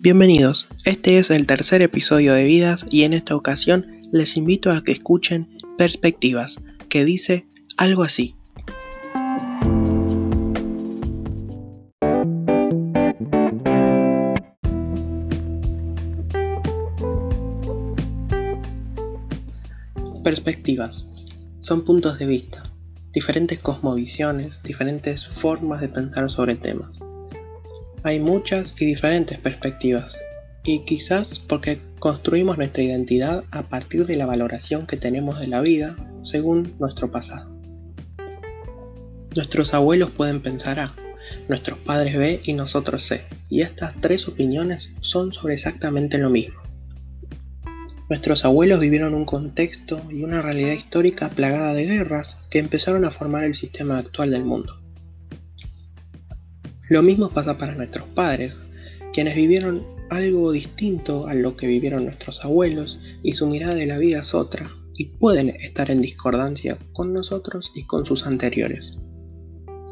Bienvenidos, este es el tercer episodio de Vidas y en esta ocasión les invito a que escuchen Perspectivas, que dice algo así. Perspectivas. Son puntos de vista, diferentes cosmovisiones, diferentes formas de pensar sobre temas. Hay muchas y diferentes perspectivas, y quizás porque construimos nuestra identidad a partir de la valoración que tenemos de la vida según nuestro pasado. Nuestros abuelos pueden pensar A, nuestros padres B y nosotros C, y estas tres opiniones son sobre exactamente lo mismo. Nuestros abuelos vivieron un contexto y una realidad histórica plagada de guerras que empezaron a formar el sistema actual del mundo. Lo mismo pasa para nuestros padres, quienes vivieron algo distinto a lo que vivieron nuestros abuelos y su mirada de la vida es otra, y pueden estar en discordancia con nosotros y con sus anteriores.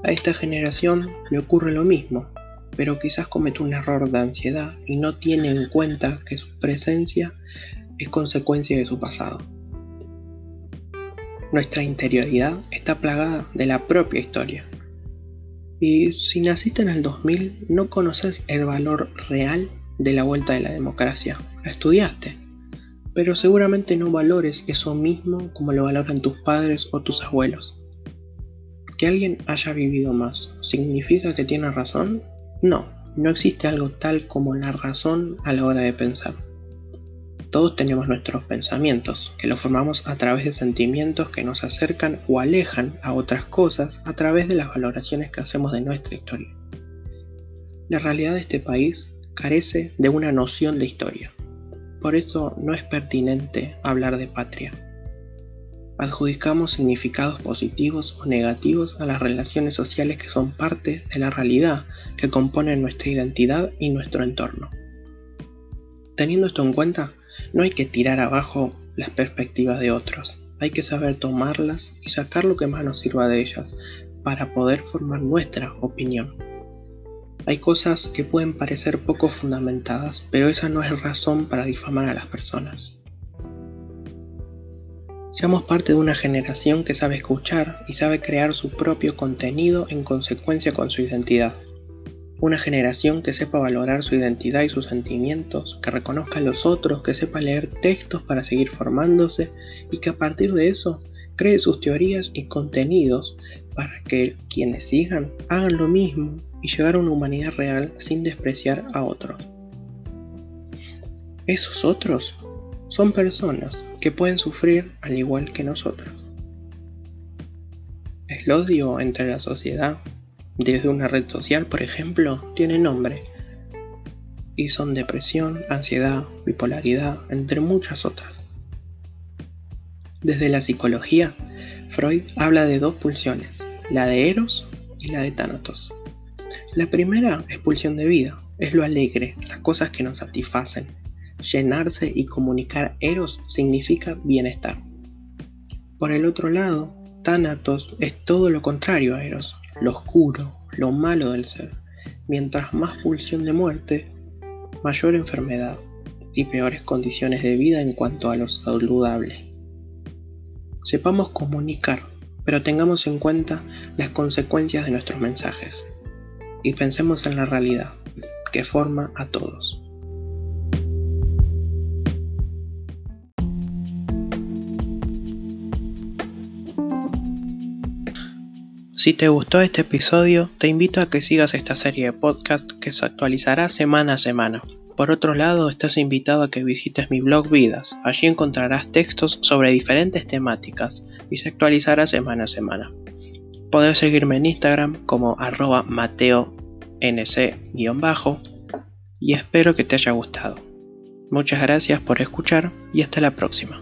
A esta generación le ocurre lo mismo, pero quizás comete un error de ansiedad y no tiene en cuenta que su presencia es consecuencia de su pasado. Nuestra interioridad está plagada de la propia historia, y si naciste en el 2000, no conoces el valor real de la vuelta de la democracia. La estudiaste, pero seguramente no valores eso mismo como lo valoran tus padres o tus abuelos. Que alguien haya vivido más, ¿significa que tiene razón? No, no existe algo tal como la razón a la hora de pensar. Todos tenemos nuestros pensamientos, que los formamos a través de sentimientos que nos acercan o alejan a otras cosas a través de las valoraciones que hacemos de nuestra historia. La realidad de este país carece de una noción de historia. Por eso no es pertinente hablar de patria. Adjudicamos significados positivos o negativos a las relaciones sociales que son parte de la realidad que componen nuestra identidad y nuestro entorno. Teniendo esto en cuenta, no hay que tirar abajo las perspectivas de otros, hay que saber tomarlas y sacar lo que más nos sirva de ellas para poder formar nuestra opinión. Hay cosas que pueden parecer poco fundamentadas, pero esa no es razón para difamar a las personas. Seamos parte de una generación que sabe escuchar y sabe crear su propio contenido en consecuencia con su identidad. Una generación que sepa valorar su identidad y sus sentimientos, que reconozca a los otros, que sepa leer textos para seguir formándose y que a partir de eso cree sus teorías y contenidos para que quienes sigan hagan lo mismo y llegar a una humanidad real sin despreciar a otros. Esos otros son personas que pueden sufrir al igual que nosotros. El odio entre la sociedad desde una red social, por ejemplo, tiene nombre. Y son depresión, ansiedad, bipolaridad, entre muchas otras. Desde la psicología, Freud habla de dos pulsiones, la de Eros y la de Thanatos. La primera es pulsión de vida, es lo alegre, las cosas que nos satisfacen. Llenarse y comunicar Eros significa bienestar. Por el otro lado, Thanatos es todo lo contrario a Eros, lo oscuro, lo malo del ser. Mientras más pulsión de muerte, mayor enfermedad y peores condiciones de vida en cuanto a lo saludable. Sepamos comunicar, pero tengamos en cuenta las consecuencias de nuestros mensajes y pensemos en la realidad que forma a todos. Si te gustó este episodio, te invito a que sigas esta serie de podcast que se actualizará semana a semana. Por otro lado, estás invitado a que visites mi blog Vidas. Allí encontrarás textos sobre diferentes temáticas y se actualizará semana a semana. Podés seguirme en Instagram como arroba mateonc- y espero que te haya gustado. Muchas gracias por escuchar y hasta la próxima.